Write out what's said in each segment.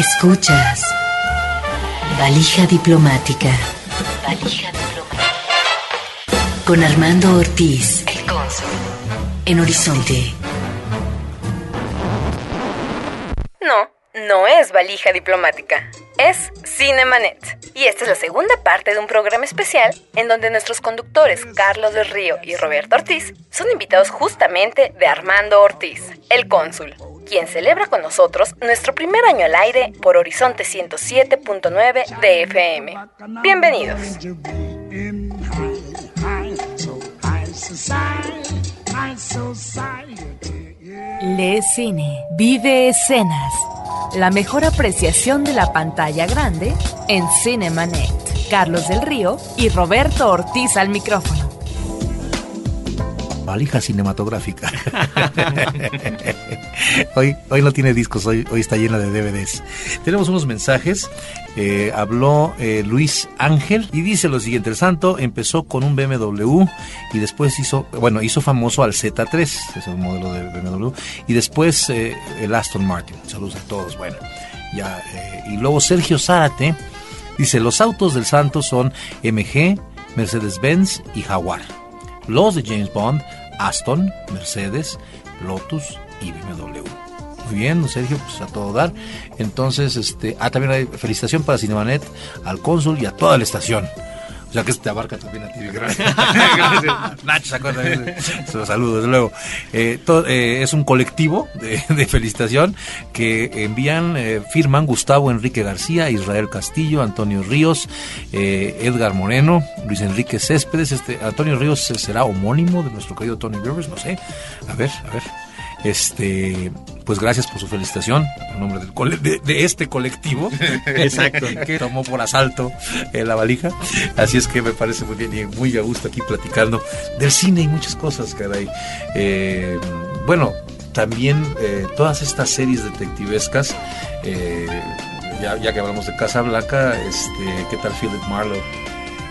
Escuchas. Valija diplomática. Valija diplomática. Con Armando Ortiz. El cónsul. En Horizonte. No, no es valija diplomática. Es Cinemanet. Y esta es la segunda parte de un programa especial en donde nuestros conductores Carlos del Río y Roberto Ortiz son invitados justamente de Armando Ortiz, el cónsul, quien celebra con nosotros nuestro primer año al aire por Horizonte 107.9 de FM. Bienvenidos. Le Cine. Vive escenas. La mejor apreciación de la pantalla grande en Cinemanet. Carlos del Río y Roberto Ortiz al micrófono. Valija cinematográfica. hoy, hoy no tiene discos, hoy, hoy está llena de DVDs. Tenemos unos mensajes. Eh, habló eh, Luis Ángel y dice lo siguiente: el santo empezó con un BMW y después hizo, bueno, hizo famoso al Z3, es el modelo de BMW, y después eh, el Aston Martin. Saludos a todos. Bueno, ya. y luego Sergio Zárate dice: los autos del santo son MG, Mercedes-Benz y Jaguar. Los de James Bond, Aston, Mercedes, Lotus y BMW. Muy bien, Sergio, pues a todo dar. Entonces, este, ah, también hay felicitación para Cinemanet, al cónsul y a toda la estación. O sea que te abarca también a ti. Gracias. Nacho sacó también su saludo, desde luego. Eh, eh, es un colectivo de, de felicitación que envían, eh, firman Gustavo Enrique García, Israel Castillo, Antonio Ríos, eh, Edgar Moreno, Luis Enrique Céspedes. Este, Antonio Ríos será homónimo de nuestro querido Tony Rivers, no sé. A ver, a ver. Este, pues gracias por su felicitación en nombre del cole- de, de este colectivo. Exacto. que tomó por asalto eh, la valija. Así es que me parece muy bien y muy a gusto aquí platicando del cine y muchas cosas, caray. Eh, bueno, también eh, todas estas series detectivescas, eh, ya, ya que hablamos de Casa Blanca, este, ¿qué tal Philip Marlowe?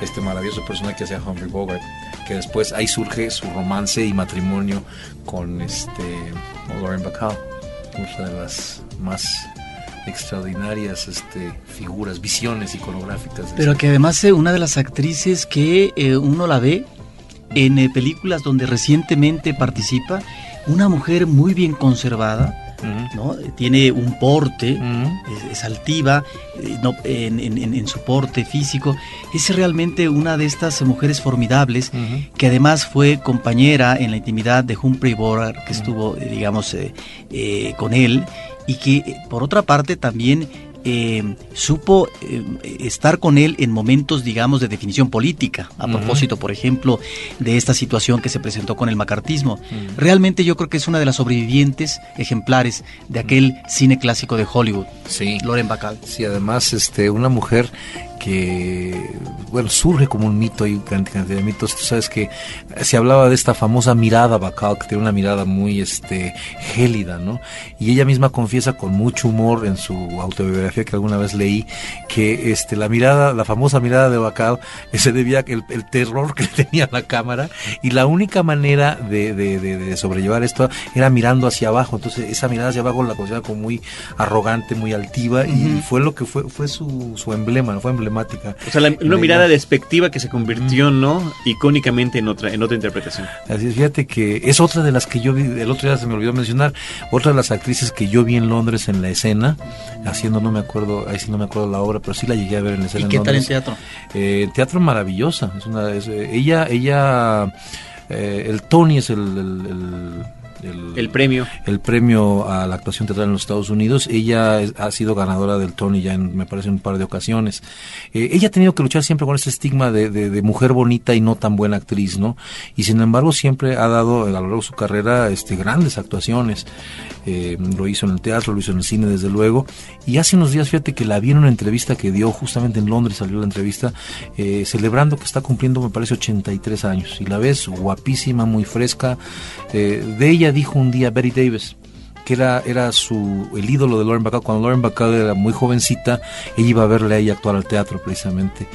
Este maravilloso personaje que hacía Humphrey Bogart, que después ahí surge su romance y matrimonio con este Lauren Bacall, una de las más extraordinarias este, figuras, visiones iconográficas. Pero que además es una de las actrices que eh, uno la ve en eh, películas donde recientemente participa, una mujer muy bien conservada, ¿no? Tiene un porte, es, es altiva eh, no, en, en- en- en su porte físico. Es realmente una de estas mujeres formidables que además fue compañera en la intimidad de Humphrey Bogart, que estuvo, eh, digamos, eh, eh, con él, y que por otra parte también eh, supo eh, estar con él en momentos, digamos, de definición política, a propósito, por ejemplo, de esta situación que se presentó con el macartismo. Realmente yo creo que es una de las sobrevivientes ejemplares de aquel cine clásico de Hollywood, Sí. Loren Bacall. Sí, además, este, una mujer que, bueno, surge como un mito y cantidad de mitos. Tú sabes que se hablaba de esta famosa mirada Bacall, que tiene una mirada muy, este, gélida, ¿no? Y ella misma confiesa con mucho humor en su autobiografía que alguna vez leí que, este, la mirada, la famosa mirada de Bacall, se debía el, el terror que tenía la cámara y la única manera de, de, de- de sobrellevar esto era mirando hacia abajo. Entonces, esa mirada hacia abajo la consideraba como muy arrogante, muy altiva y Ujú. fue lo que fue, fue su, su emblema, ¿no? fue emblemática. O sea, la- una La mirada imagen. despectiva que se convirtió, ¿no? Icónicamente en otra, en otra interpretación. Así es, fíjate que es otra de las que yo vi, el otro día se me olvidó mencionar, otra de las actrices que yo vi en Londres en la escena, haciendo, no me acuerdo, ahí sí no me acuerdo la obra, pero sí la llegué a ver en la escena ¿Y en qué tal en teatro? Eh, teatro maravillosa, es una, es, eh, ella, ella, eh, el Tony es el, el, el- el- El premio. el premio a la actuación teatral en los Estados Unidos. Ella es- ha sido ganadora del Tony ya en, me parece, un par de ocasiones. Eh, ella ha tenido que luchar siempre con ese estigma de, de- de mujer bonita y no tan buena actriz, ¿no? Y sin embargo siempre ha dado a lo largo de su carrera este, grandes actuaciones. Eh, lo hizo en el teatro, lo hizo en el cine, desde luego. Y hace unos días, fíjate que la vi en una entrevista que dio justamente en Londres, salió la entrevista, eh, celebrando que está cumpliendo, me parece, 83 años. Y la ves guapísima, muy fresca. Eh, de ella dijo un día Betty Davis que era, era su, el ídolo de Lauren Bacall. Cuando Lauren Bacall era muy jovencita, ella iba a verle a ella actuar al teatro precisamente.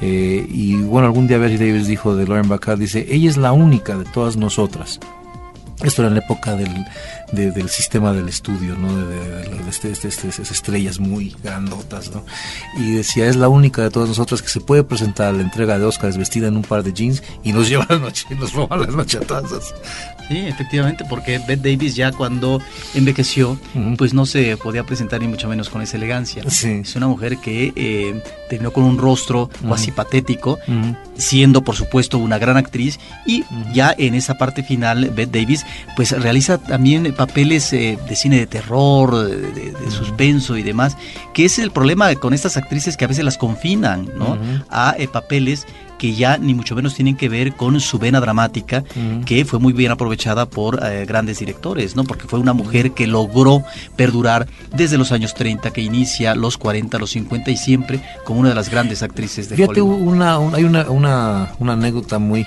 Eh, y bueno, algún día Betty Davis dijo de Lauren Bacall, dice, ella es la única de todas nosotras. Esto era en época del, de- del sistema del estudio, ¿no? De, este, este, este, esas estrellas muy grandotas, ¿no? Y decía, es la única de todas nosotras que se puede presentar a la entrega de Oscars vestida en un par de jeans y nos lleva la noche, nos roba las nochatazas. Sí, efectivamente, porque Bette Davis ya cuando envejeció, pues no se podía presentar ni mucho menos con esa elegancia. Es una mujer que eh, terminó con un rostro casi patético, siendo por supuesto una gran actriz y ya en esa parte final Bette Davis pues realiza también papeles eh, de cine de terror, de, suspenso y demás, que es el problema con estas actrices que a veces las confinan ¿no? a eh, papeles que ya ni mucho menos tienen que ver con su vena dramática, que fue muy bien aprovechada por eh, grandes directores, ¿no? Porque fue una mujer que logró perdurar desde los años 30, que inicia los 40, los 50 y siempre como una de las grandes actrices de Fíjate, Una, hay una, una, una anécdota muy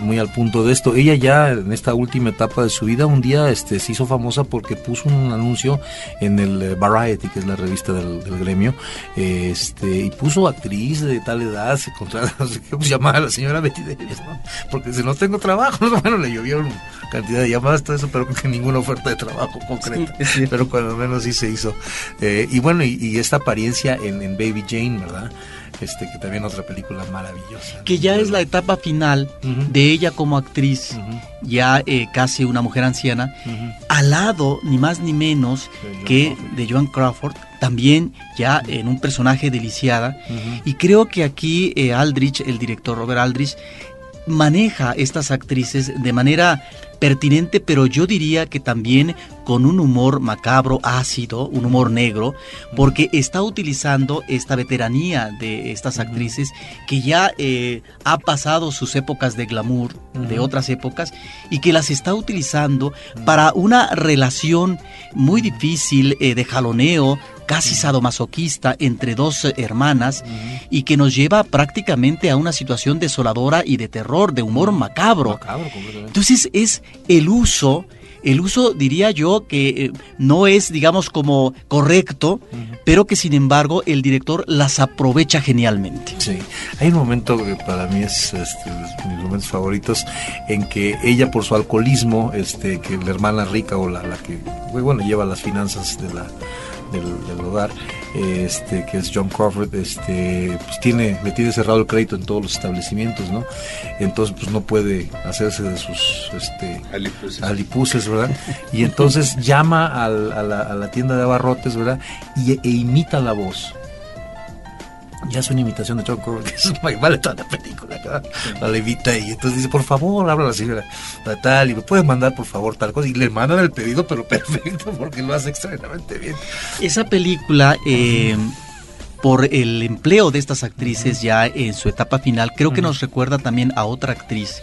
muy al punto de esto. Ella ya en esta última etapa de su vida un día este, se hizo famosa porque puso un anuncio en el eh, Variety, que es la revista del, gremio, este, y puso actriz de tal edad, se contrata, no sé qué, pues llamaba a la señora Betty Davis, porque si no tengo trabajo, bueno, le llovieron cantidad de llamadas, todo eso, pero que ninguna oferta de trabajo concreta, pero cuando menos sí se hizo. Eh, y bueno, y, esta apariencia en, en Baby Jane, ¿verdad? Este, que también otra película maravillosa. Que ya es la etapa final de ella como actriz, ya eh, casi una mujer anciana, al lado, ni más ni menos, que de Joan Crawford, también ya en un personaje deliciada. Y creo que aquí eh, Aldrich, el director Robert Aldrich, maneja estas actrices de manera pertinente, pero yo diría que también con un humor macabro, ácido, un humor negro, porque está utilizando esta veteranía de estas actrices que ya eh, ha pasado sus épocas de glamour de otras épocas y que las está utilizando para una relación muy difícil eh, de jaloneo, casi sadomasoquista entre dos eh, hermanas y que nos lleva prácticamente a una situación desoladora y de terror, de humor macabro. Entonces es el uso el uso diría yo que eh, no es, digamos, como correcto, pero que sin embargo el director las aprovecha genialmente. Sí, hay un momento que para mí es este, mis momentos favoritos en que ella por su alcoholismo, este, que la hermana rica o la, la que, bueno, lleva las finanzas de la del, hogar, este, que es John Crawford, este, pues tiene, le tiene cerrado el crédito en todos los establecimientos, ¿no? Entonces, pues no puede hacerse de sus este, alipuses. ¿verdad? Y entonces llama a, la, tienda de abarrotes, ¿verdad? Y, e imita la voz ya es una imitación de John Crawford, que es vale toda la película, la levita y entonces dice, por favor, habla la señora tal, y me puedes mandar por favor tal cosa, y le mandan el pedido, pero perfecto, porque lo hace extraordinariamente bien. Esa película, eh, por el empleo de estas actrices ya en su etapa final, creo que nos recuerda también a otra actriz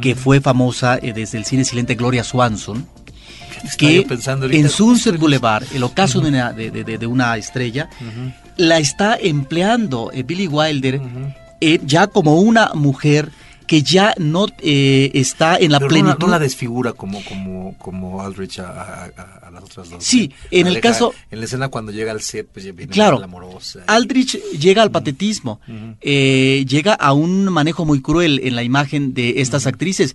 que fue famosa eh, desde el cine silente, Gloria Swanson, que en Sunset Boulevard, el ocaso de, una, de, una estrella, la está empleando eh, Billy Wilder eh, ya como una mujer que ya no eh, está en la plenitud. No, la desfigura como, como, como Aldrich a, las otras dos. Sí, en el caso... En la escena cuando llega al set, pues ya viene claro, la amorosa. Aldrich llega al patetismo, llega a un manejo muy cruel en la imagen de estas actrices,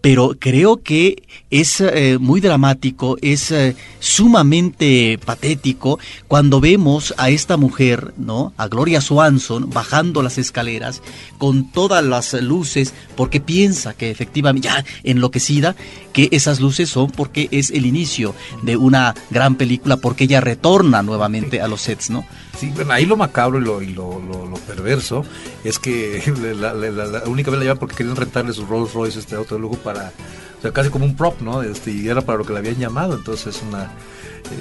pero creo que es eh, muy dramático, es eh, sumamente patético cuando vemos a esta mujer, ¿no? A Gloria Swanson bajando las escaleras con todas las luces porque piensa que efectivamente ya enloquecida que esas luces son porque es el inicio de una gran película porque ella retorna nuevamente a los sets, ¿no? Sí, bueno, ahí lo macabro y lo, y lo, lo, perverso es que la, única vez la llevan porque querían rentarle su Rolls Royce, este auto de lujo, para, o sea, casi como un prop, ¿no? Este, y era para lo que le habían llamado, entonces es una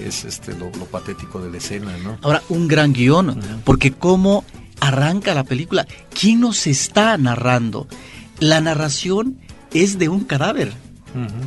es este lo, patético de la escena, ¿no? Ahora, un gran guion, porque cómo arranca la película, ¿quién nos está narrando? La narración es de un cadáver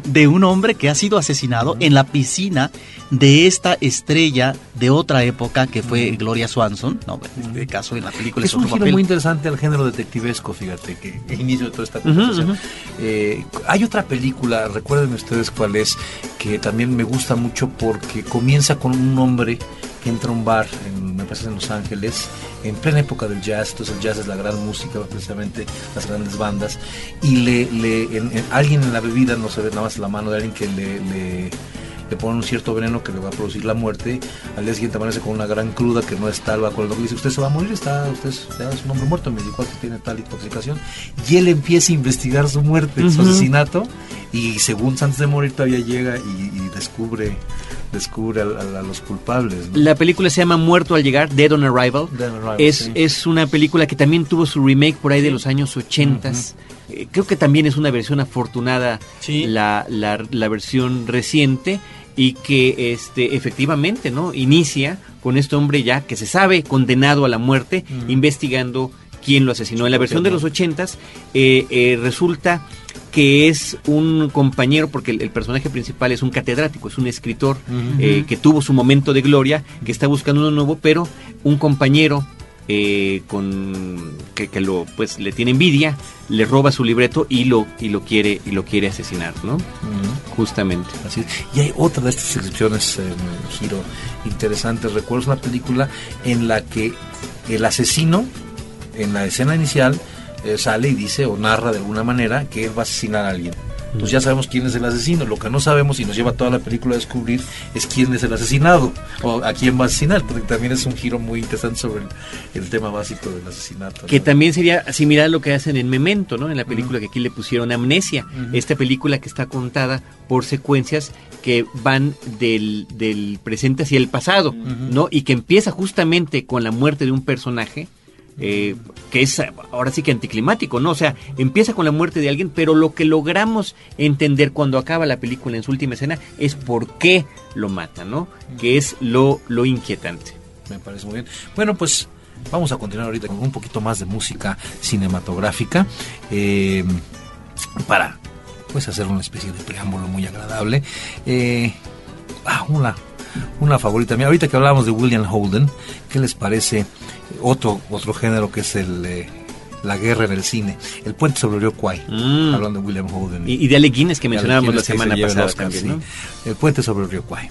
de un hombre que ha sido asesinado en la piscina de esta estrella de otra época que fue Gloria Swanson. No, en este caso en la película es, un giro muy interesante al género detectivesco, fíjate, que inicio de toda esta conversación. Eh, hay otra película, recuerden ustedes cuál es, que también me gusta mucho porque comienza con un hombre que entra a un bar, en, me parece en Los Ángeles, en plena época del jazz, entonces el jazz es la gran música, precisamente las grandes bandas, y le, le alguien en la bebida, no se ve nada más la mano de alguien que le ponen un cierto veneno que le va a producir la muerte, al día siguiente amanece con una gran cruda que no está, va con el doctor dice, usted se va a morir, está, usted es, un hombre muerto, me dijo que tiene tal intoxicación, y él empieza a investigar su muerte, su asesinato, y según antes de morir todavía llega y, descubre descubre a, los culpables. La película se llama Muerto al llegar, Dead on Arrival. es, es una película que también tuvo su remake por ahí de los años 80. Eh, creo que también es una versión afortunada la, la, versión reciente y que este efectivamente no inicia con este hombre ya que se sabe condenado a la muerte investigando quién lo asesinó. En la versión de los ochentas eh, eh, resulta que es un compañero, porque el, personaje principal es un catedrático, es un escritor eh, que tuvo su momento de gloria, que está buscando uno nuevo, pero un compañero eh, con que, lo pues le tiene envidia, le roba su libreto y lo y lo quiere y lo quiere asesinar, ¿no? Justamente. Así Y hay otra de estas excepciones, eh, giro interesante. Recuerdo una película en la que el asesino en la escena inicial eh, sale y dice o narra de alguna manera que él va a asesinar a alguien. Pues ya sabemos quién es el asesino. Lo que no sabemos y nos lleva toda la película a descubrir es quién es el asesinado o a quién va a asesinar, porque también es un giro muy interesante sobre el, tema básico del asesinato. Que también sería similar a lo que hacen en Memento, ¿no? En la película que aquí le pusieron Amnesia. Esta película que está contada por secuencias que van del, del presente hacia el pasado, ¿no? Y que empieza justamente con la muerte de un personaje eh, que es ahora sí que anticlimático, ¿no? O sea, empieza con la muerte de alguien, pero lo que logramos entender cuando acaba la película en su última escena es por qué lo mata, ¿no? Que es lo, lo inquietante. Me parece muy bien. Bueno, pues vamos a continuar ahorita con un poquito más de música cinematográfica eh, para pues hacer una especie de preámbulo muy agradable. Eh, ah, una, una favorita mía. Ahorita que hablamos de William Holden, ¿qué les parece otro, otro género que es el, eh, la guerra en el cine. El puente sobre el río Kwai, mm. hablando de William Holden. Y, de Ale que mencionábamos la semana pasada también, El puente sobre el río Kwai.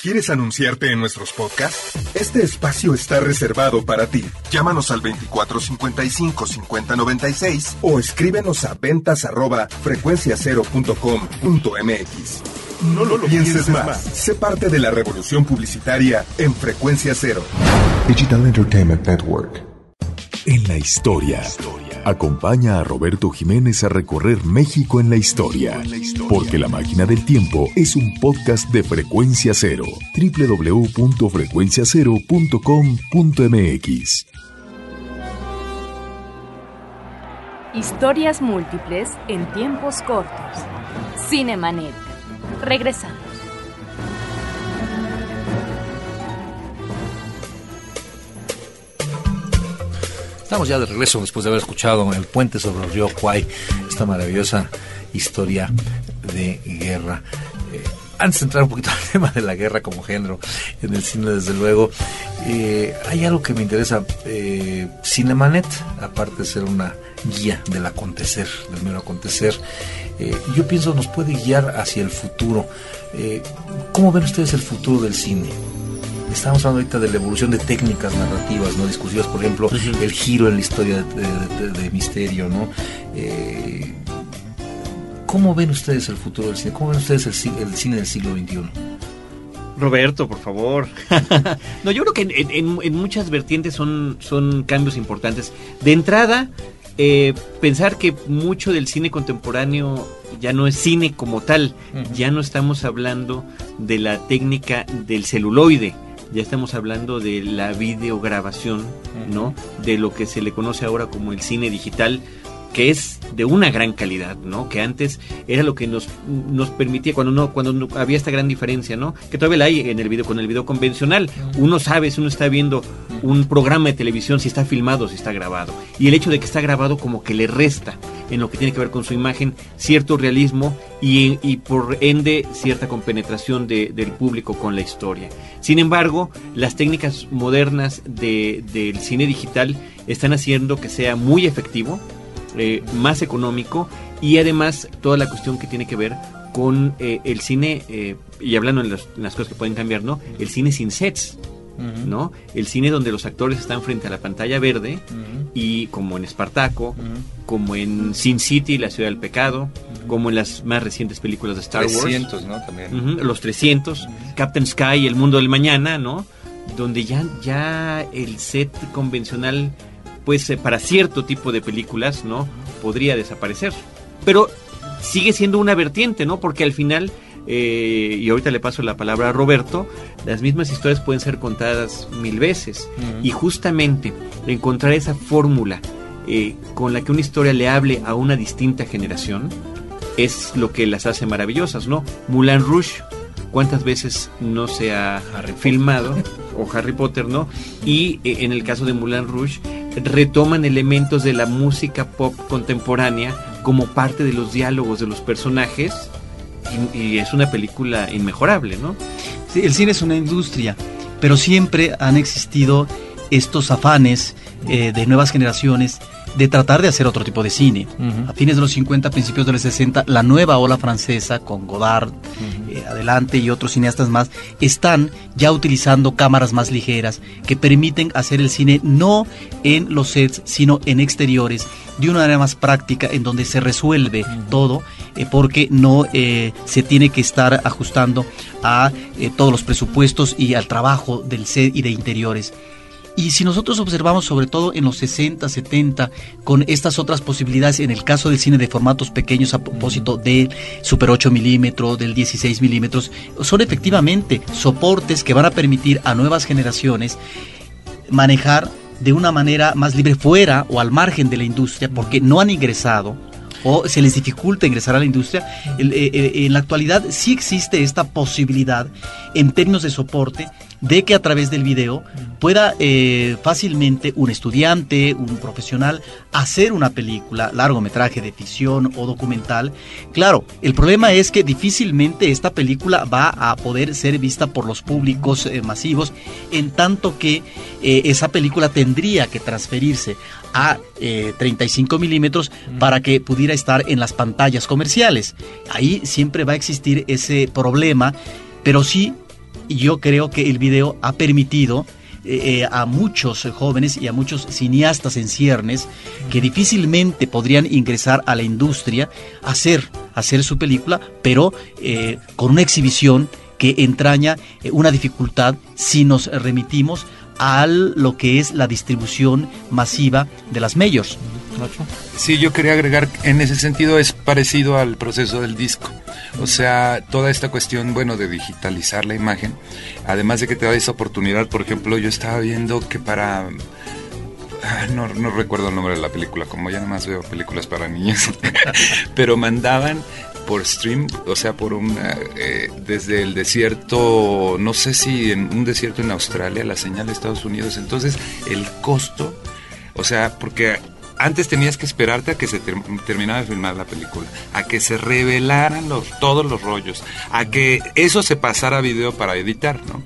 ¿Quieres anunciarte en nuestros podcasts? Este espacio está reservado para ti. Llámanos al 2455 5096 o escríbenos a ventas arroba frecuenciacero.com.mx. No lo pienses más. Sé parte de la revolución publicitaria en Frecuencia Cero. Digital Entertainment Network. En la historia. Acompaña a Roberto Jiménez a recorrer México en la historia. Porque La Máquina del Tiempo es un podcast de Frecuencia Cero. www.frecuenciacero.com.mx. Historias múltiples en tiempos cortos. Cinemanet. Regresamos. Estamos ya de regreso después de haber escuchado El puente sobre el río Kwai, esta maravillosa historia de guerra. Eh, antes de entrar un poquito al tema de la guerra como género en el cine, desde luego, eh, hay algo que me interesa. Eh, Cinemanet, aparte de ser una guía del acontecer, del mero acontecer, eh, yo pienso nos puede guiar hacia el futuro. Eh, ¿Cómo ven ustedes el futuro del cine? Estamos hablando ahorita de la evolución de técnicas narrativas, no discursivas, por ejemplo, el giro en la historia de, de- de misterio, ¿no? Eh, ¿Cómo ven ustedes el futuro del cine? ¿Cómo ven ustedes el, el cine del siglo XXI? Roberto, por favor. no, yo creo que en, en- en muchas vertientes son, son cambios importantes. De entrada, eh, pensar que mucho del cine contemporáneo ya no es cine como tal, ya no estamos hablando de la técnica del celuloide, ya estamos hablando de la videograbación, ¿no? De lo que se le conoce ahora como el cine digital que es de una gran calidad, ¿no? Que antes era lo que nos, nos permitía cuando no cuando no- había esta gran diferencia, ¿no? Que todavía la hay en el video con el video convencional. Uno sabe si uno está viendo un programa de televisión si está filmado o si está grabado. Y el hecho de que está grabado como que le resta en lo que tiene que ver con su imagen cierto realismo y, y por ende cierta compenetración de- del público con la historia. Sin embargo, las técnicas modernas de- del cine digital están haciendo que sea muy efectivo, eh, más económico y además toda la cuestión que tiene que ver con eh, el cine, eh, y hablando en, las- en las cosas que pueden cambiar, ¿no? El cine sin sets, ¿no? El cine donde los actores están frente a la pantalla verde y como en Espartaco, como en Sin City, la ciudad del pecado, como en las más recientes películas de Star Wars. 300, ¿no? También. Los 300, Captain Sky, El Mundo del Mañana, ¿no? Donde ya, ya el set convencional, pues eh, para cierto tipo de películas, ¿no? Podría desaparecer. Pero sigue siendo una vertiente, ¿no? Porque al final, eh, y ahorita le paso la palabra a Roberto, las mismas historias pueden ser contadas mil veces. Y justamente encontrar esa fórmula eh, con la que una historia le hable a una distinta generación es lo que las hace maravillosas, ¿no? Moulin Rouge, ¿cuántas veces no se ha filmado? O Harry Potter, ¿no? Y eh, en el caso de Moulin Rouge, retoman elementos de la música pop contemporánea como parte de los diálogos de los personajes y, es una película inmejorable, ¿no? El cine es una industria, pero siempre han existido estos afanes eh, de nuevas generaciones de tratar de hacer otro tipo de cine. A fines de los 50, principios de los 60, la nueva ola francesa con Godard, eh, adelante y otros cineastas más, están ya utilizando cámaras más ligeras que permiten hacer el cine no en los sets, sino en exteriores, de una manera más práctica, en donde se resuelve todo, eh, porque no eh, se tiene que estar ajustando a eh, todos los presupuestos y al trabajo del set y de interiores. Y si nosotros observamos sobre todo en los 60, 70, con estas otras posibilidades, en el caso del cine de formatos pequeños a propósito del Super 8 milímetros, del 16 milímetros, son efectivamente soportes que van a permitir a nuevas generaciones manejar de una manera más libre fuera o al margen de la industria porque no han ingresado o se les dificulta ingresar a la industria. Eh, eh, en la actualidad sí existe esta posibilidad en términos de soporte de que a través del video pueda eh, fácilmente un estudiante, un profesional, hacer una película, largometraje de ficción o documental. Claro, el problema es que difícilmente esta película va a poder ser vista por los públicos eh, masivos, en tanto que eh, esa película tendría que transferirse a 35 milímetros para que pudiera estar en las pantallas comerciales. Ahí siempre va a existir ese problema, pero sí yo creo que el video ha permitido eh, eh, a muchos jóvenes y a muchos cineastas en ciernes que difícilmente podrían ingresar a la industria hacer, hacer su película, pero eh, con una exhibición que entraña una dificultad si nos remitimos a lo que es la distribución masiva de las majors. Sí, yo quería agregar, en ese sentido es parecido al proceso del disco. O sea, toda esta cuestión, bueno, de digitalizar la imagen, además de que te da esa oportunidad, por ejemplo, yo estaba viendo que para... Ah, no, no recuerdo el nombre de la película, como ya nada más veo películas para niños, pero mandaban por stream, o sea, por una, eh, desde el desierto, no sé si en un desierto en Australia, la señal de Estados Unidos. Entonces, el costo, o sea, porque antes tenías que esperarte a que se terminara de filmar la película, a que se revelaran los, todos los rollos, a que eso se pasara a video para editar, ¿no?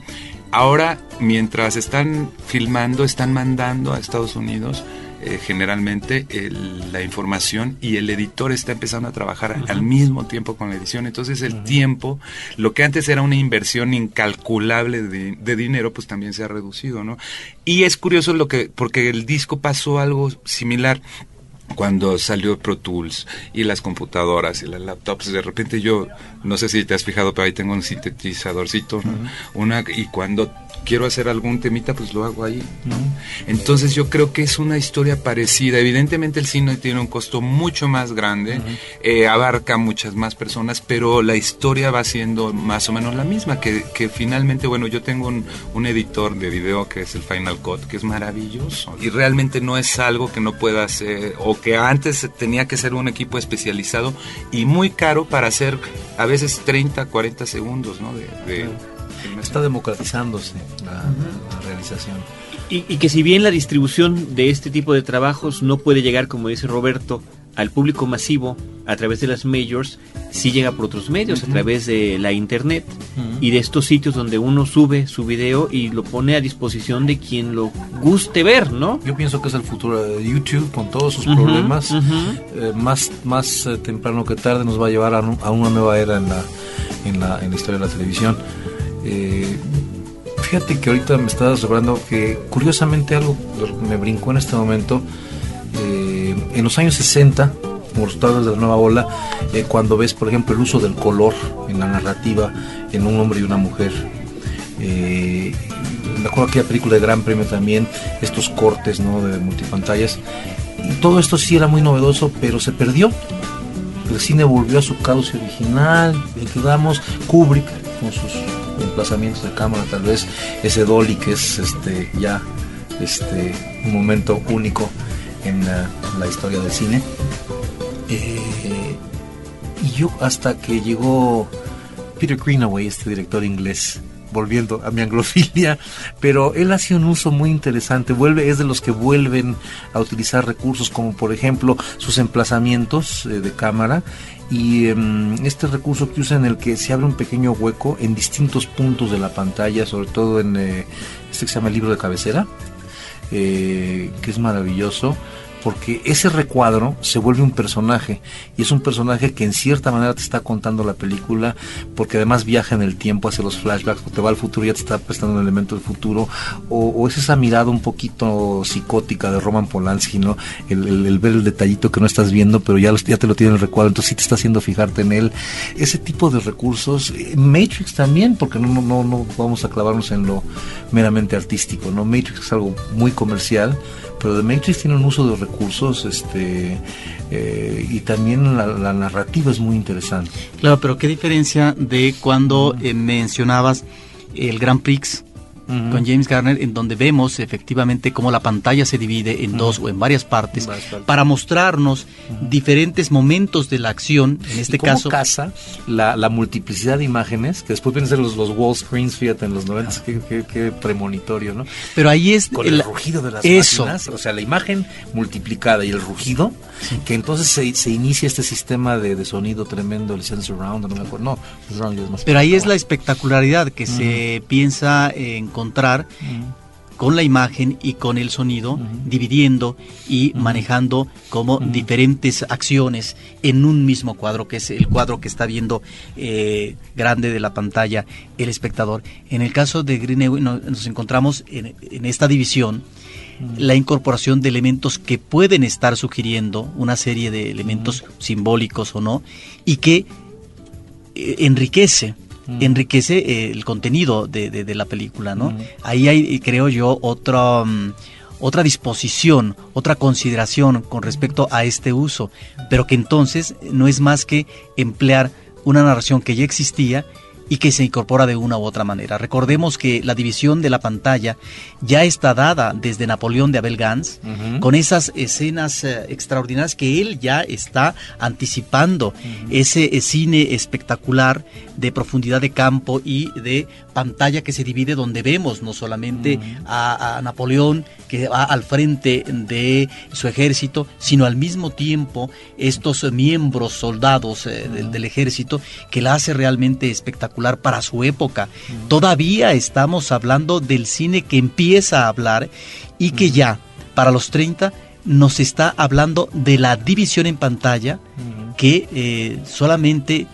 Ahora, mientras están filmando, están mandando a Estados Unidos eh, generalmente la información y el editor está empezando a trabajar al mismo tiempo con la edición. Entonces el tiempo, lo que antes era una inversión incalculable de, de, dinero, pues también se ha reducido, ¿no? Y es curioso lo que, porque el disco pasó algo similar. Cuando salió Pro Tools y las computadoras y las laptops, de repente yo, no sé si te has fijado, pero ahí tengo un sintetizadorcito, una y cuando quiero hacer algún temita, pues lo hago ahí. Entonces yo creo que es una historia parecida. Evidentemente el cine tiene un costo mucho más grande, eh, abarca muchas más personas, pero la historia va siendo más o menos la misma, que, que finalmente, bueno, yo tengo un, un, editor de video que es el Final Cut, que es maravilloso, y realmente no es algo que no pueda hacer, o que antes tenía que ser un equipo especializado y muy caro para hacer a veces 30, 40 segundos, ¿no? de Está democratizándose la, realización. Y, y, que si bien la distribución de este tipo de trabajos no puede llegar, como dice Roberto, al público masivo a través de las majors, sí llega por otros medios, a través de la internet y de estos sitios donde uno sube su video y lo pone a disposición de quien lo guste ver, ¿no? Yo pienso que es el futuro de YouTube con todos sus problemas. Eh, más más eh, temprano que tarde nos va a llevar a, a, una nueva era en la, en la, en la historia de la televisión. Eh, fíjate que ahorita me estaba recordando que curiosamente algo me brincó en este momento. Eh, en los años 60, como resultado de la nueva ola, eh, cuando ves, por ejemplo, el uso del color en la narrativa en un hombre y una mujer. me acuerdo aquella película de Gran Premio también, estos cortes ¿no? de multipantallas. todo esto sí era muy novedoso, pero se perdió. El cine volvió a su cauce original, quedamos Kubrick con sus emplazamientos de cámara, tal vez ese dolly que es este ya este un momento único en la, historia del cine. Eh, y yo hasta que llegó Peter Greenaway, este director inglés, volviendo a mi anglofilia, pero él hace un uso muy interesante, vuelve, es de los que vuelven a utilizar recursos como por ejemplo sus emplazamientos eh, de cámara y em, este recurso que usa en el que se abre un pequeño hueco en distintos puntos de la pantalla, sobre todo en eh, este que se llama el libro de cabecera, eh, que es maravilloso porque ese recuadro se vuelve un personaje y es un personaje que en cierta manera te está contando la película porque además viaja en el tiempo hacia los flashbacks, te va al futuro y ya te está prestando un elemento del futuro o, es esa mirada un poquito psicótica de Roman Polanski, ¿no? El, ver el detallito que no estás viendo pero ya, ya te lo tiene el recuadro, entonces sí te está haciendo fijarte en él. Ese tipo de recursos, eh, Matrix también, porque no, no, no vamos a clavarnos en lo meramente artístico, ¿no? Matrix es algo muy comercial pero The Matrix tiene un uso de recursos este eh, y también la, narrativa es muy interesante. Claro, pero qué diferencia de cuando eh, mencionabas el Grand Prix con James Garner, en donde vemos efectivamente cómo la pantalla se divide en dos o en varias partes para mostrarnos diferentes momentos de la acción. En este caso, casa la, la, multiplicidad de imágenes que después vienen a ser los, los wall screens, fíjate, en los 90, qué, premonitorio, ¿no? Pero ahí es con el, rugido de las eso. máquinas, o sea, la imagen multiplicada y el rugido, que entonces se, se, inicia este sistema de, de, sonido tremendo, el sense round, no me acuerdo, no, es más Pero ahí es la espectacularidad que se piensa encontrar con la imagen y con el sonido, dividiendo y manejando como diferentes acciones en un mismo cuadro, que es el cuadro que está viendo eh, grande de la pantalla el espectador. En el caso de Greenaway nos encontramos en, esta división la incorporación de elementos que pueden estar sugiriendo una serie de elementos simbólicos o no, y que eh, enriquece Mm. enriquece eh, el contenido de, la película, ¿no? Mm. Ahí hay, creo yo, otra, mm, otra disposición, otra consideración con respecto a este uso, pero que entonces no es más que emplear una narración que ya existía y que se incorpora de una u otra manera. Recordemos que la división de la pantalla ya está dada desde Napoleón de Abel Gans, con esas escenas eh, extraordinarias que él ya está anticipando, ese eh, cine espectacular de profundidad de campo y de pantalla que se divide donde vemos no solamente a, Napoleón que va al frente de su ejército, sino al mismo tiempo estos miembros soldados eh, del, ejército que la hace realmente espectacular para su época. Todavía estamos hablando del cine que empieza a hablar y que ya para los 30 nos está hablando de la división en pantalla que eh, solamente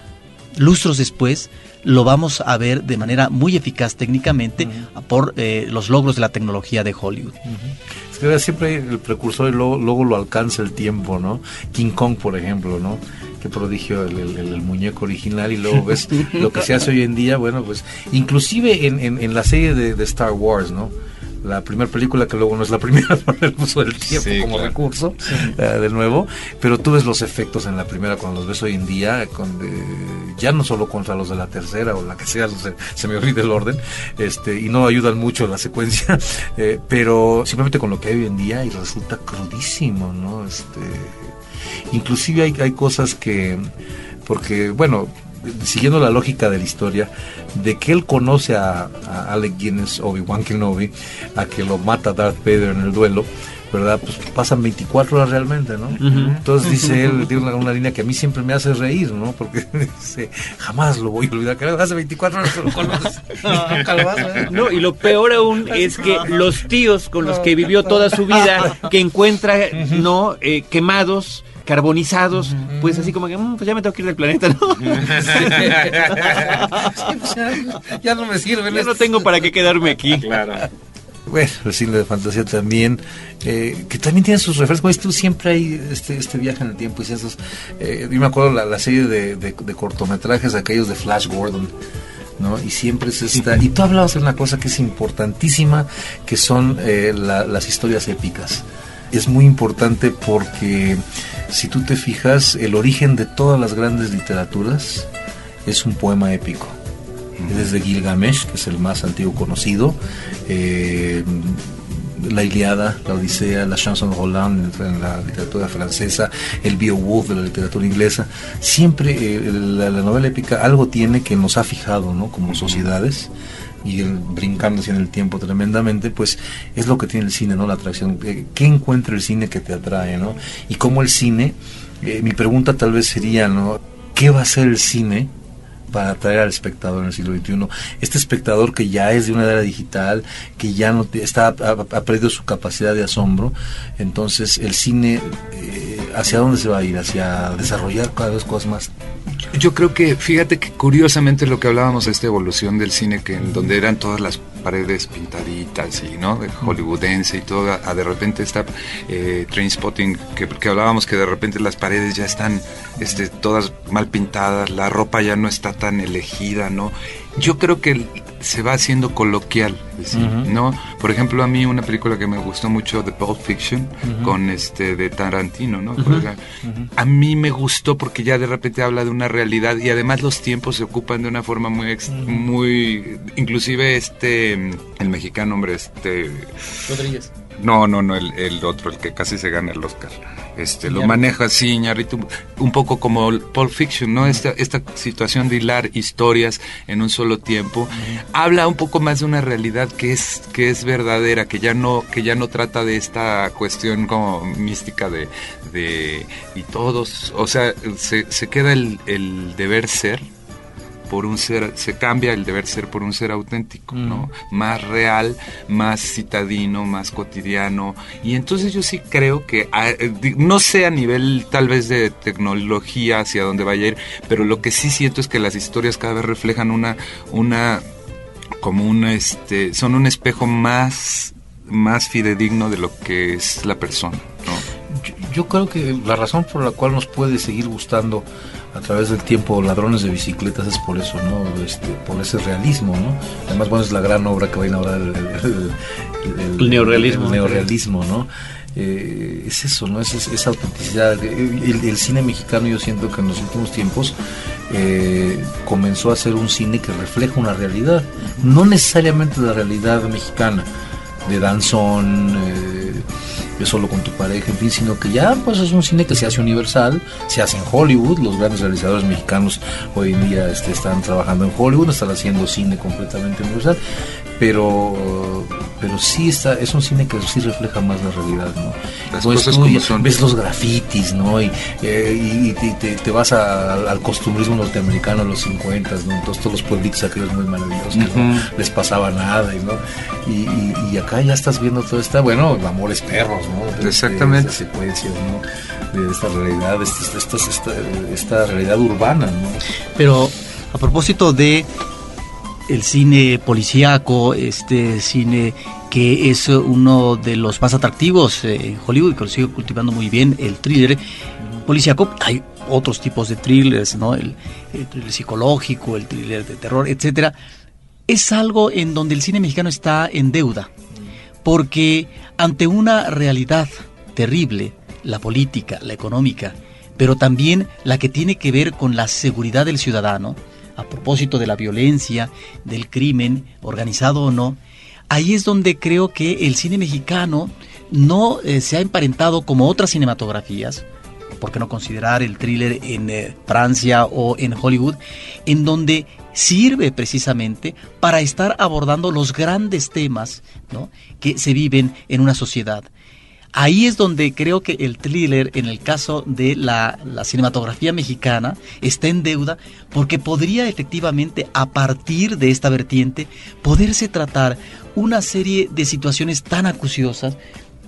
lustros después lo vamos a ver de manera muy eficaz técnicamente por eh, los logros de la tecnología de Hollywood. siempre el precursor y luego, lo alcanza el tiempo, ¿no? King Kong, por ejemplo, ¿no? Qué prodigio el, muñeco original y luego ves lo que se hace hoy en día, bueno, pues inclusive en, la serie de Star Wars, ¿no? La primera película que luego no es la primera por el uso del tiempo como recurso eh, de nuevo. Pero tú ves los efectos en la primera cuando los ves hoy en día con, ya no solo contra los de la tercera o la que sea se, me olvida el orden este y no ayudan mucho la secuencia eh, pero simplemente con lo que hay hoy en día y resulta crudísimo no este inclusive hay, hay cosas que porque bueno siguiendo la lógica de la historia, de que él conoce a, Alec Guinness, Obi-Wan Kenobi, a que lo mata Darth Vader en el duelo, ¿verdad? Pues pasan 24 horas realmente, ¿no? Entonces dice él, tiene una, línea que a mí siempre me hace reír, ¿no? Porque dice, jamás lo voy a olvidar, que hace 24 horas lo conoces. no, y lo peor aún es que los tíos con los que vivió toda su vida, que encuentra, ¿no? Eh, quemados, carbonizados, pues así como que, mm, pues ya me tengo que ir del planeta, ¿no? ya, no me sirve. Ya no tengo para qué quedarme aquí. Claro. Bueno, el cine de fantasía también, eh, que también tiene sus referencias. Tú siempre hay este, este viaje en el tiempo y esos. Eh, yo me acuerdo la, la serie de, de, cortometrajes, aquellos de Flash Gordon. ¿no? Y siempre es esta. Y tú hablabas de una cosa que es importantísima, que son eh, las historias épicas. Es muy importante porque si tú te fijas, el origen de todas las grandes literaturas es un poema épico. Desde Gilgamesh, que es el más antiguo conocido, eh, la Iliada, la Odisea, la Chanson Roland en la literatura francesa, el Beowulf de la literatura inglesa. Siempre eh, la, novela épica algo tiene que nos ha fijado, ¿no? Como sociedades y el, brincándose en el tiempo tremendamente, pues es lo que tiene el cine, ¿no? La atracción. Eh, ¿Qué encuentra el cine que te atrae, ¿no? Y cómo el cine, eh, mi pregunta tal vez sería, ¿no? ¿Qué va a ser el cine para atraer al espectador en el siglo XXI. Este espectador que ya es de una era digital, que ya no está ha, perdido su capacidad de asombro, entonces el cine eh, hacia dónde se va a ir, hacia desarrollar cada vez cosas más yo creo que, fíjate que curiosamente lo que hablábamos de esta evolución del cine, que en donde eran todas las paredes pintaditas y, ¿no? De hollywoodense y todo, a, de repente está eh, Trainspotting, que, que hablábamos que de repente las paredes ya están este, todas mal pintadas, la ropa ya no está tan elegida, ¿no? Yo creo que se va haciendo coloquial, ¿no? Por ejemplo, a mí una película que me gustó mucho de Pulp Fiction con este de Tarantino, ¿no? A mí me gustó porque ya de repente habla de una realidad y además los tiempos se ocupan de una forma muy muy inclusive este el mexicano hombre este Rodríguez. No, no, no, el, el otro, el que casi se gana el Oscar. Este, lo maneja así, Ñarrito, un poco como Pulp Fiction, ¿no? Esta, esta situación de hilar historias en un solo tiempo. Habla un poco más de una realidad que es, que es verdadera, que ya no, que ya no trata de esta cuestión como mística de, de y todos, o sea, se, se queda el, el deber ser, por un ser, se cambia el deber ser por un ser auténtico, ¿no? Más real, más citadino, más cotidiano. Y entonces yo sí creo que, no sé a nivel tal vez de tecnología hacia dónde vaya a ir, pero lo que sí siento es que las historias cada vez reflejan una, una, como un, este, son un espejo más, más fidedigno de lo que es la persona, ¿no? Yo creo que la razón por la cual nos puede seguir gustando a través del tiempo Ladrones de Bicicletas es por eso, ¿no? Este, por ese realismo, ¿no? Además, bueno, es la gran obra que va a inaugurar el, el, neorealismo. El neorealismo, ¿no? Eh, es eso, ¿no? Es, esa autenticidad. El, cine mexicano yo siento que en los últimos tiempos eh, comenzó a ser un cine que refleja una realidad, no necesariamente la realidad mexicana, de danzón, eh, solo con tu pareja, en fin, sino que ya pues es un cine que se hace universal, se hace en Hollywood, los grandes realizadores mexicanos hoy en día este, están trabajando en Hollywood, están haciendo cine completamente universal, pero pero sí está es un cine que sí refleja más la realidad no Las pues cosas como son. ves los grafitis no y, eh, y, te, vas al costumbrismo norteamericano de los 50 no entonces todos los pueblitos aquellos muy maravillosos que no les pasaba nada y no y, acá ya estás viendo todo esta bueno amores perros no exactamente esta secuencia ¿no? de esta realidad esta, esta, esta, esta realidad urbana no pero a propósito de el cine policíaco, este cine que es uno de los más atractivos en Hollywood, que lo sigue cultivando muy bien, el thriller policíaco. Hay otros tipos de thrillers, ¿no? El, thriller psicológico, el thriller de terror, etcétera. Es algo en donde el cine mexicano está en deuda, porque ante una realidad terrible, la política, la económica, pero también la que tiene que ver con la seguridad del ciudadano, a propósito de la violencia, del crimen, organizado o no, ahí es donde creo que el cine mexicano no eh, se ha emparentado como otras cinematografías, por qué no considerar el thriller en eh, Francia o en Hollywood, en donde sirve precisamente para estar abordando los grandes temas que se viven en una sociedad. Ahí es donde creo que el thriller, en el caso de la, cinematografía mexicana, está en deuda porque podría efectivamente, a partir de esta vertiente, poderse tratar una serie de situaciones tan acuciosas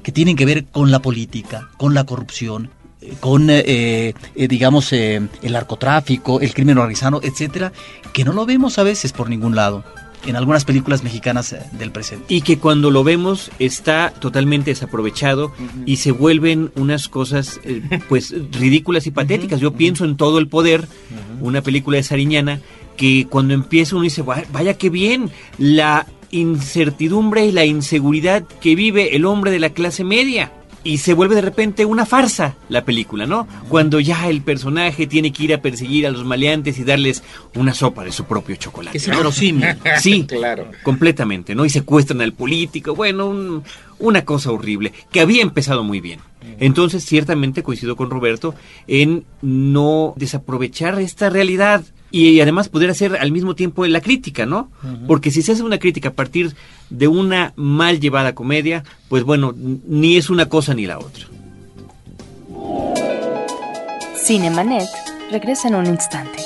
que tienen que ver con la política, con la corrupción, con, eh, eh, digamos, el narcotráfico, el crimen organizado, etcétera, que no lo vemos a veces por ningún lado en algunas películas mexicanas eh, del presente. Y que cuando lo vemos está totalmente desaprovechado y se vuelven unas cosas eh, pues ridículas y patéticas. Yo pienso en Todo el Poder, una película de Sariñana, que cuando empieza uno dice, vaya qué bien, la incertidumbre y la inseguridad que vive el hombre de la clase media y se vuelve de repente una farsa la película, ¿no? Cuando ya el personaje tiene que ir a perseguir a los maleantes y darles una sopa de su propio chocolate. Es inverosímil. Sí, claro. Completamente, ¿no? Y secuestran al político, bueno, una cosa horrible, que había empezado muy bien. Entonces, ciertamente coincido con Roberto en no desaprovechar esta realidad y además poder hacer al mismo tiempo la crítica, ¿no? Porque si se hace una crítica a partir de una mal llevada comedia, pues bueno, ni es una cosa ni la otra. Cinemanet regresa en un instante.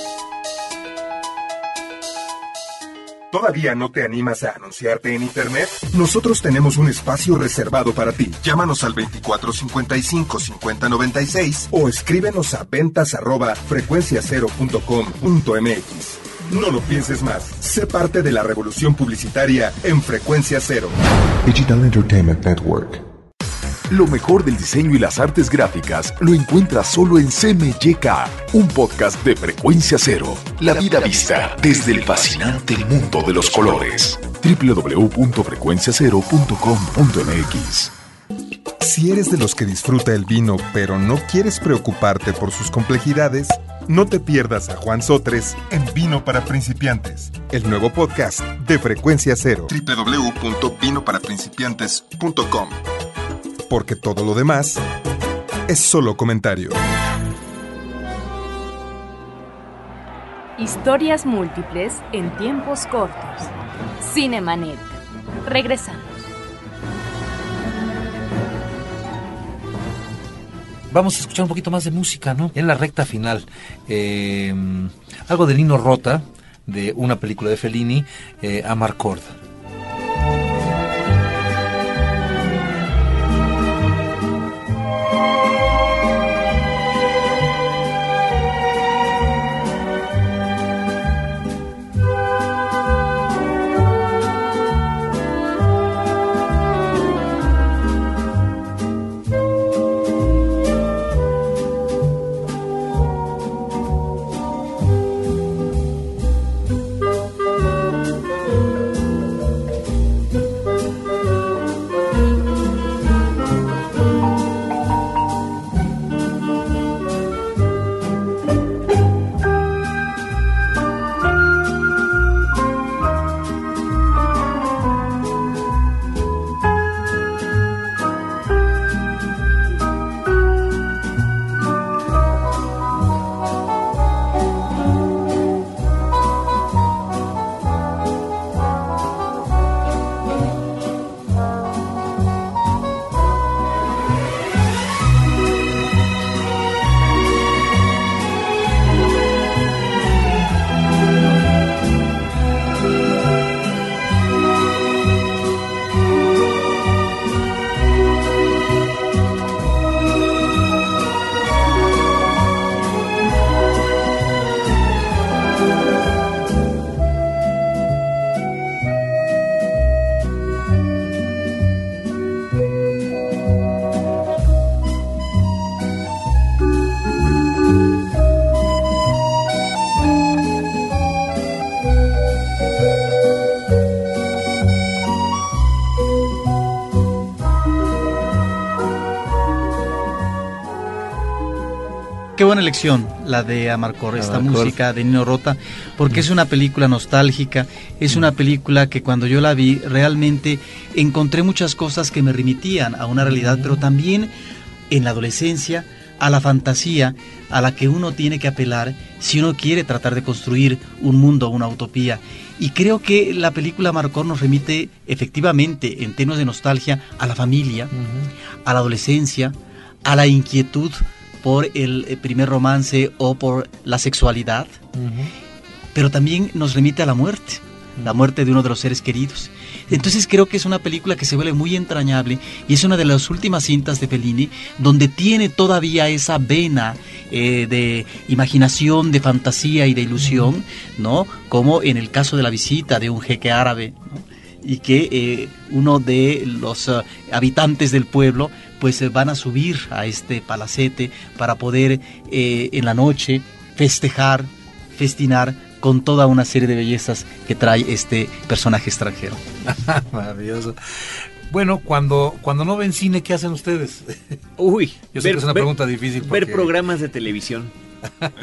¿Todavía no te animas a anunciarte en Internet? Nosotros tenemos un espacio reservado para ti. Llámanos al 2455-5096 o escríbenos a ventas arroba frecuenciacero.com.mx. No lo pienses más. Sé parte de la revolución publicitaria en Frecuencia Cero. Digital Entertainment Network. Lo mejor del diseño y las artes gráficas lo encuentras solo en CMYK, un podcast de frecuencia cero. La vida vista desde el fascinante mundo de los colores. www.frecuenciacero.com.mx Si eres de los que disfruta el vino pero no quieres preocuparte por sus complejidades, no te pierdas a Juan Sotres en Vino para Principiantes, el nuevo podcast de Frecuencia Cero. www.vinoparaprincipiantes.com Porque todo lo demás es solo comentario. Historias múltiples en tiempos cortos. Cinemanet. Regresamos. Vamos a escuchar un poquito más de música, ¿no? En la recta final. Eh, algo de Nino Rota, de una película de Fellini, eh, Amarcord. Buena elección la de Amarcor, esta música de Nino Rota, porque es una película nostálgica, es una película que cuando yo la vi realmente encontré muchas cosas que me remitían a una realidad, pero también en la adolescencia a la fantasía a la que uno tiene que apelar si uno quiere tratar de construir un mundo, una utopía. Y creo que la película Amarcor nos remite efectivamente, en términos de nostalgia, a la familia, a la adolescencia, a la inquietud por el eh, primer romance o por la sexualidad, pero también nos remite a la muerte, la muerte de uno de los seres queridos. Entonces creo que es una película que se vuelve muy entrañable y es una de las últimas cintas de Fellini donde tiene todavía esa vena eh, de imaginación, de fantasía y de ilusión, ¿no? Como en el caso de la visita de un jeque árabe, y que eh, uno de los uh, habitantes del pueblo pues eh, van a subir a este palacete para poder eh, en la noche festejar, festinar con toda una serie de bellezas que trae este personaje extranjero. Maravilloso. Bueno, cuando, cuando no ven cine, ¿qué hacen ustedes? Uy, yo sé que es una pregunta difícil. Ver programas de televisión.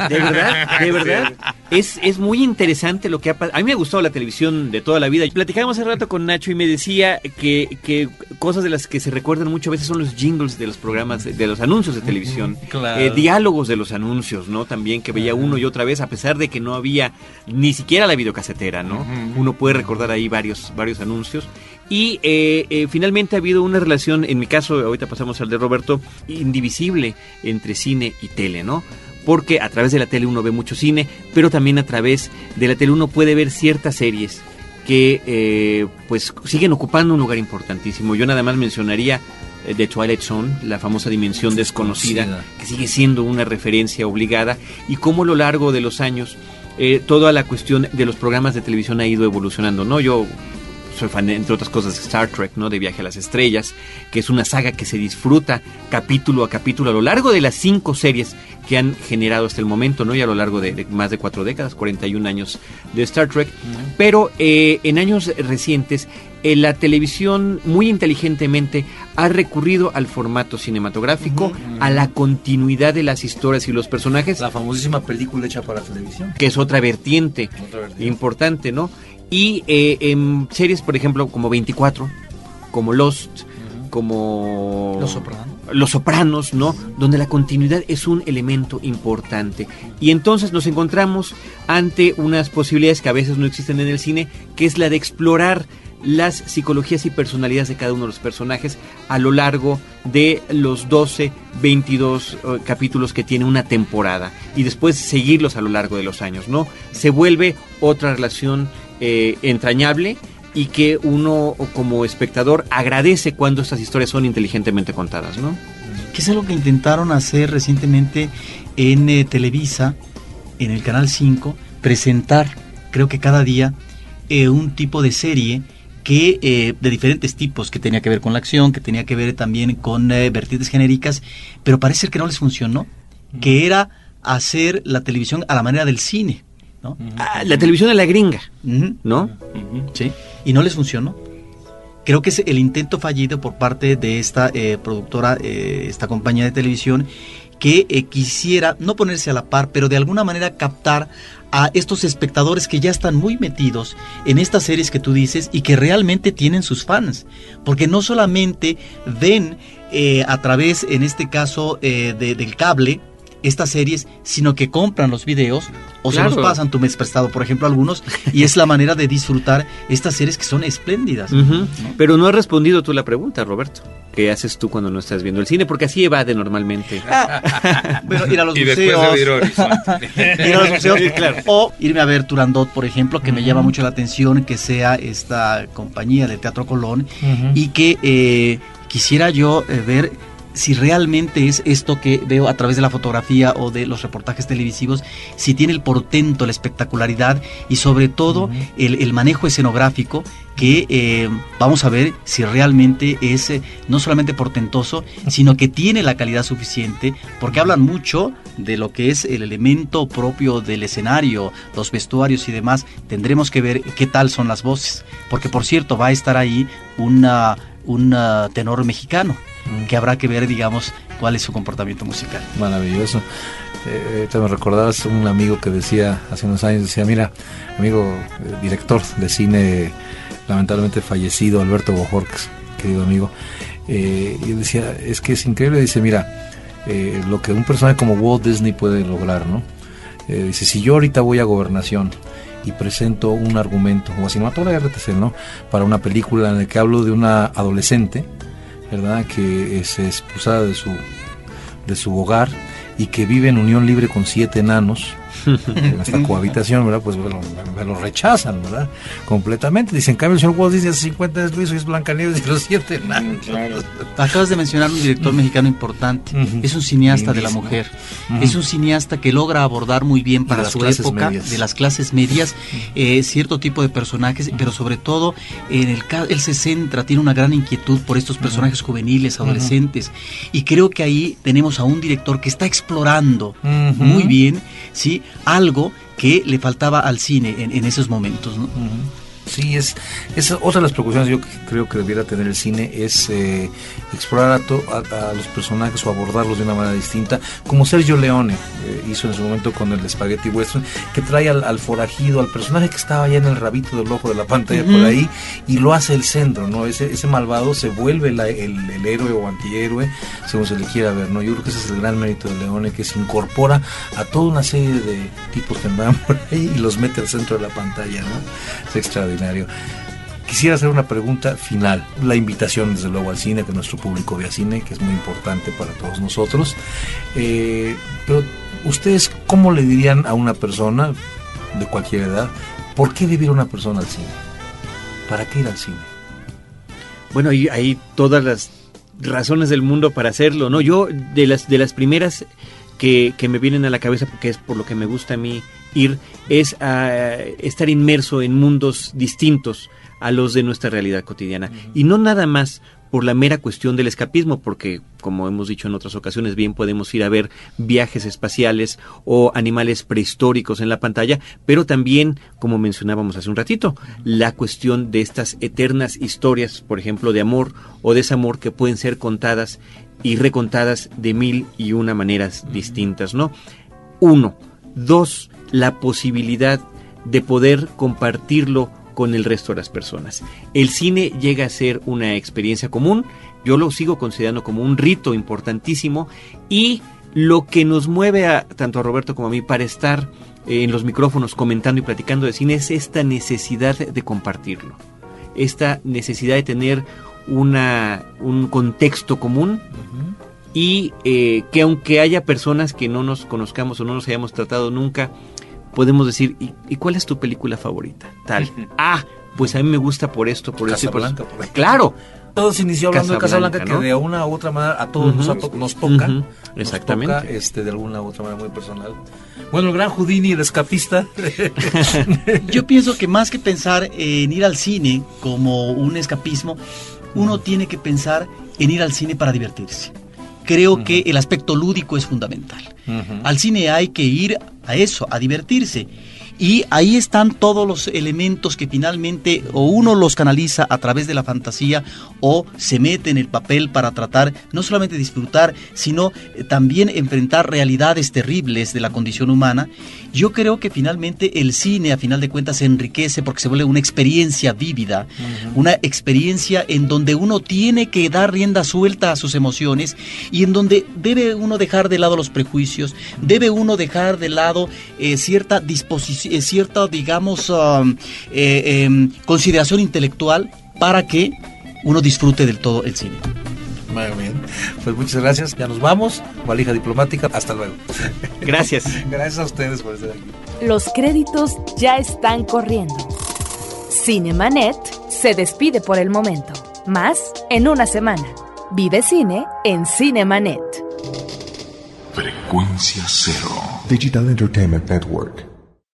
De verdad, de verdad. Es, es muy interesante lo que ha pasado. A mí me ha gustado la televisión de toda la vida. Platicábamos hace rato con Nacho y me decía que, que cosas de las que se recuerdan mucho a veces son los jingles de los programas, de los anuncios de televisión. Eh, diálogos de los anuncios, ¿no? También que veía uno y otra vez, a pesar de que no había ni siquiera la videocasetera, ¿no? Uno puede recordar ahí varios, varios anuncios. Y eh, eh, finalmente ha habido una relación, en mi caso, ahorita pasamos al de Roberto, indivisible entre cine y tele, ¿no? Porque a través de la tele uno ve mucho cine, pero también a través de la tele uno puede ver ciertas series que eh, pues siguen ocupando un lugar importantísimo. Yo nada más mencionaría eh, The Twilight Zone, la famosa dimensión desconocida, que sigue siendo una referencia obligada, y cómo a lo largo de los años eh, toda la cuestión de los programas de televisión ha ido evolucionando. ¿no? Yo soy fan, entre otras cosas, de Star Trek, ¿no? De Viaje a las Estrellas, que es una saga que se disfruta capítulo a capítulo a lo largo de las cinco series que han generado hasta el momento, ¿no? Y a lo largo de, más de cuatro décadas, 41 años de Star Trek. Pero eh, en años recientes, eh, la televisión muy inteligentemente ha recurrido al formato cinematográfico, a la continuidad de las historias y los personajes. La famosísima película hecha para televisión. Que es otra vertiente, importante, ¿no? Y eh, en series, por ejemplo, como 24, como Lost, como... Los Sopranos. Los Sopranos, ¿no? Donde la continuidad es un elemento importante. Y entonces nos encontramos ante unas posibilidades que a veces no existen en el cine, que es la de explorar las psicologías y personalidades de cada uno de los personajes a lo largo de los 12, 22 eh, capítulos que tiene una temporada y después seguirlos a lo largo de los años, ¿no? Se vuelve otra relación eh, entrañable y que uno como espectador agradece cuando estas historias son inteligentemente contadas, ¿no? Que es algo que intentaron hacer recientemente en eh, Televisa, en el Canal 5, presentar, creo que cada día, un tipo de serie que eh, de diferentes tipos, que tenía que ver con la acción, que tenía que ver también con eh, vertientes genéricas, pero parece que no les funcionó, que era hacer la televisión a la manera del cine, ¿no? Ah, la televisión de la gringa, ¿no? Sí, y no les funcionó. Creo que es el intento fallido por parte de esta eh, productora, esta compañía de televisión, que quisiera no ponerse a la par, pero de alguna manera captar a estos espectadores que ya están muy metidos en estas series que tú dices y que realmente tienen sus fans. Porque no solamente ven eh, a través, en este caso, eh, del cable, estas series, sino que compran los videos o se los pasan tu mes prestado, por ejemplo, algunos, y es la manera de disfrutar estas series que son espléndidas. Pero no has respondido tú la pregunta, Roberto. ¿Qué haces tú cuando no estás viendo el cine? Porque así evade normalmente. Ah, bueno, ir a los museos. ir a los museos, claro. O irme a ver Turandot, por ejemplo, que me llama mucho la atención que sea esta compañía de Teatro Colón y que eh, quisiera yo eh, ver si realmente es esto que veo a través de la fotografía o de los reportajes televisivos, si tiene el portento, la espectacularidad y sobre todo el, manejo escenográfico que eh, vamos a ver si realmente es eh, no solamente portentoso, sino que tiene la calidad suficiente, porque hablan mucho de lo que es el elemento propio del escenario, los vestuarios y demás. Tendremos que ver qué tal son las voces, porque por cierto va a estar ahí una, un tenor mexicano que habrá que ver, digamos, cuál es su comportamiento musical. Maravilloso. Eh, te me recordabas un amigo que decía hace unos años, decía, mira, amigo eh, director de cine, lamentablemente fallecido, Alberto Bojorques, querido amigo, eh, y decía, es que es increíble, dice, mira, eh, lo que un personaje como Walt Disney puede lograr, ¿no? dice, si yo ahorita voy a gobernación, y presento un argumento, o a Cinematografía RTC, ¿no? Para una película en la que hablo de una adolescente ¿verdad? Que es expulsada de su, de su hogar y que vive en unión libre con siete enanos en esta cohabitación, ¿verdad? Pues bueno, me lo rechazan, ¿verdad? Completamente. Dicen, en cambio, el señor Walt Disney hace 50 años lo hizo y es Blancanieves y los siete enanos. Acabas de mencionar un director mexicano importante. Es un cineasta de la mujer. Es un cineasta que logra abordar muy bien para su época, de las clases medias, eh, cierto tipo de personajes, pero sobre todo, en el él se centra, tiene una gran inquietud por estos personajes juveniles, adolescentes. Y creo que ahí tenemos a un director que está explorando muy bien, ¿sí? Algo que le faltaba al cine en, esos momentos. Sí, es, es otra de las preocupaciones yo creo que debiera tener el cine, es eh, explorar a, a, los personajes o abordarlos de una manera distinta, como Sergio Leone eh, hizo en su momento con el Spaghetti Western, que trae al, forajido, al personaje que estaba ya en el rabito del ojo de la pantalla por ahí, y lo hace el centro, ¿no? Ese, ese malvado se vuelve el, el, héroe o antihéroe, según se le quiera ver, ¿no? Yo creo que ese es el gran mérito de Leone, que se incorpora a toda una serie de tipos que andan por ahí y los mete al centro de la pantalla, ¿no? Es extraordinario. Quisiera hacer una pregunta final. La invitación, desde luego, al cine, que nuestro público vea cine, que es muy importante para todos nosotros. Eh, pero, ¿ustedes cómo le dirían a una persona de cualquier edad, por qué debe ir una persona al cine? ¿Para qué ir al cine? Bueno, hay todas las razones del mundo para hacerlo, ¿no? Yo, de las, de las primeras que, que me vienen a la cabeza porque es por lo que me gusta a mí ir, es a estar inmerso en mundos distintos a los de nuestra realidad cotidiana. Y no nada más por la mera cuestión del escapismo, porque como hemos dicho en otras ocasiones, bien podemos ir a ver viajes espaciales o animales prehistóricos en la pantalla, pero también, como mencionábamos hace un ratito, la cuestión de estas eternas historias, por ejemplo, de amor o desamor que pueden ser contadas y recontadas de mil y una maneras distintas, ¿no? Uno. Dos, la posibilidad de poder compartirlo con el resto de las personas. El cine llega a ser una experiencia común, yo lo sigo considerando como un rito importantísimo y lo que nos mueve a tanto a Roberto como a mí para estar eh, en los micrófonos comentando y platicando de cine es esta necesidad de compartirlo, esta necesidad de tener una, un contexto común y eh, que aunque haya personas que no nos conozcamos o no nos hayamos tratado nunca, podemos decir, ¿y, cuál es tu película favorita? Tal. ah, pues a mí me gusta por esto, por esto. Por eso. Claro. Todo se inició hablando de Casablanca, que de una u otra manera a todos nos, toca. Exactamente. este, de alguna u otra manera muy personal. Bueno, el gran Houdini, el escapista. Yo pienso que más que pensar en ir al cine como un escapismo, uno tiene que pensar en ir al cine para divertirse creo que el aspecto lúdico es fundamental. Al cine hay que ir a eso, a divertirse. Y ahí están todos los elementos que finalmente o uno los canaliza a través de la fantasía o se mete en el papel para tratar no solamente disfrutar, sino eh, también enfrentar realidades terribles de la condición humana. Yo creo que finalmente el cine a final de cuentas se enriquece porque se vuelve una experiencia vívida, una experiencia en donde uno tiene que dar rienda suelta a sus emociones y en donde debe uno dejar de lado los prejuicios, debe uno dejar de lado eh, cierta disposición cierta, digamos, um, eh, em, consideración intelectual para que uno disfrute del todo el cine. Muy bien. Pues muchas gracias. Ya nos vamos. Valija diplomática. Hasta luego. Gracias. gracias a ustedes por estar aquí. Los créditos ya están corriendo. Cinemanet se despide por el momento. Más en una semana. Vive cine en Cinemanet. Frecuencia cero. Digital Entertainment Network.